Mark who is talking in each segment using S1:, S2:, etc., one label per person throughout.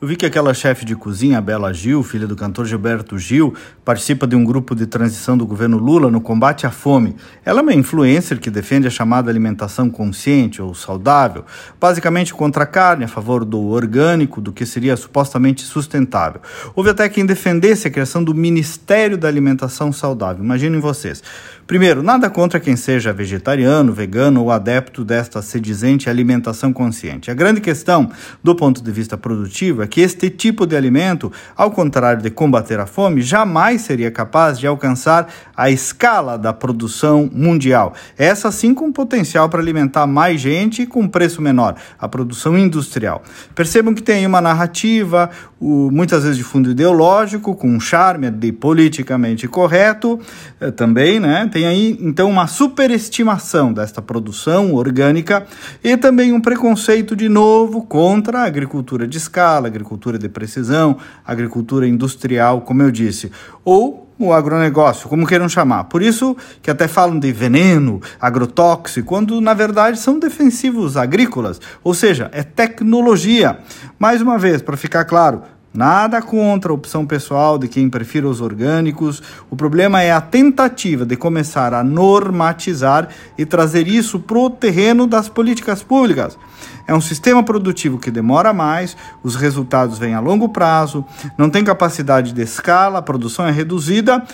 S1: Eu vi que aquela chefe de cozinha, Bela Gil, filha do cantor Gilberto Gil, participa de um grupo de transição do governo Lula no combate à fome. Ela é uma influencer que defende a chamada alimentação consciente ou saudável, basicamente contra a carne, a favor do orgânico, do que seria supostamente sustentável. Houve até quem defendesse a criação do Ministério da Alimentação Saudável. Imaginem vocês. Primeiro, nada contra quem seja vegetariano, vegano ou adepto desta sedizente alimentação consciente. A grande questão, do ponto de vista produtivo, é que este tipo de alimento, ao contrário de combater a fome, jamais seria capaz de alcançar a escala da produção mundial. Essa sim com potencial para alimentar mais gente e com preço menor, a produção industrial. Percebam que tem uma narrativa, muitas vezes de fundo ideológico, com um charme de politicamente correto eh, também, né? Tem aí então uma superestimação desta produção orgânica e também um preconceito de novo contra a agricultura de escala, agricultura de precisão, agricultura industrial, como eu disse, ou o agronegócio, como queiram chamar. Por isso que até falam de veneno, agrotóxico, quando na verdade são defensivos agrícolas, ou seja, é tecnologia. Mais uma vez, para ficar claro, Nada contra a opção pessoal de quem prefira os orgânicos. O problema é a tentativa de começar a normatizar e trazer isso para o terreno das políticas públicas. É um sistema produtivo que demora mais, os resultados vêm a longo prazo, não tem capacidade de escala, a produção é reduzida,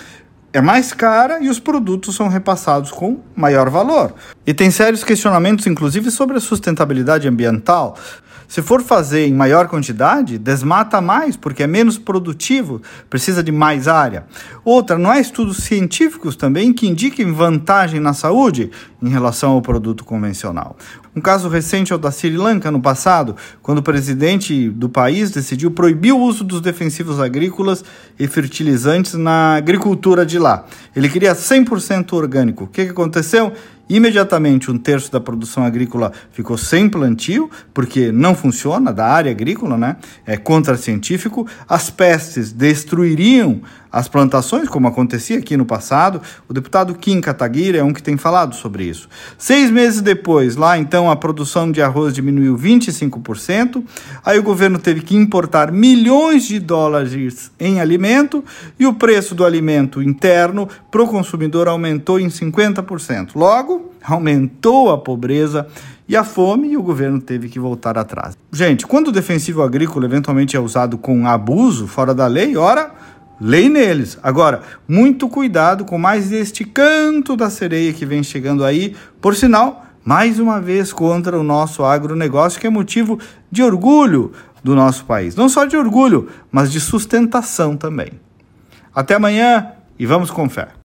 S1: é mais cara e os produtos são repassados com maior valor. E tem sérios questionamentos, inclusive, sobre a sustentabilidade ambiental. Se for fazer em maior quantidade, desmata mais, porque é menos produtivo, precisa de mais área. Outra, não há estudos científicos também que indiquem vantagem na saúde em relação ao produto convencional. Um caso recente é o da Sri Lanka no passado, quando o presidente do país decidiu proibir o uso dos defensivos agrícolas e fertilizantes na agricultura de lá. Ele queria 100% orgânico. O que, aconteceu? Imediatamente, um terço da produção agrícola ficou sem plantio, porque não funciona, da área agrícola, né? É contracientífico. As pestes destruiriam as plantações, como acontecia aqui no passado. O deputado Kim Kataguiri é um que tem falado sobre isso. Seis meses depois, lá então, a produção de arroz diminuiu 25%. Aí o governo teve que importar milhões de dólares em alimento e o preço do alimento interno para o consumidor aumentou em 50%. Logo, aumentou a pobreza e a fome e o governo teve que voltar atrás. Gente, quando o defensivo agrícola eventualmente é usado com abuso fora da lei, ora lei neles. Agora, muito cuidado com mais este canto da sereia que vem chegando aí, por sinal, mais uma vez contra o nosso agronegócio, que é motivo de orgulho do nosso país. Não só de orgulho, mas de sustentação também. Até amanhã e vamos com fé.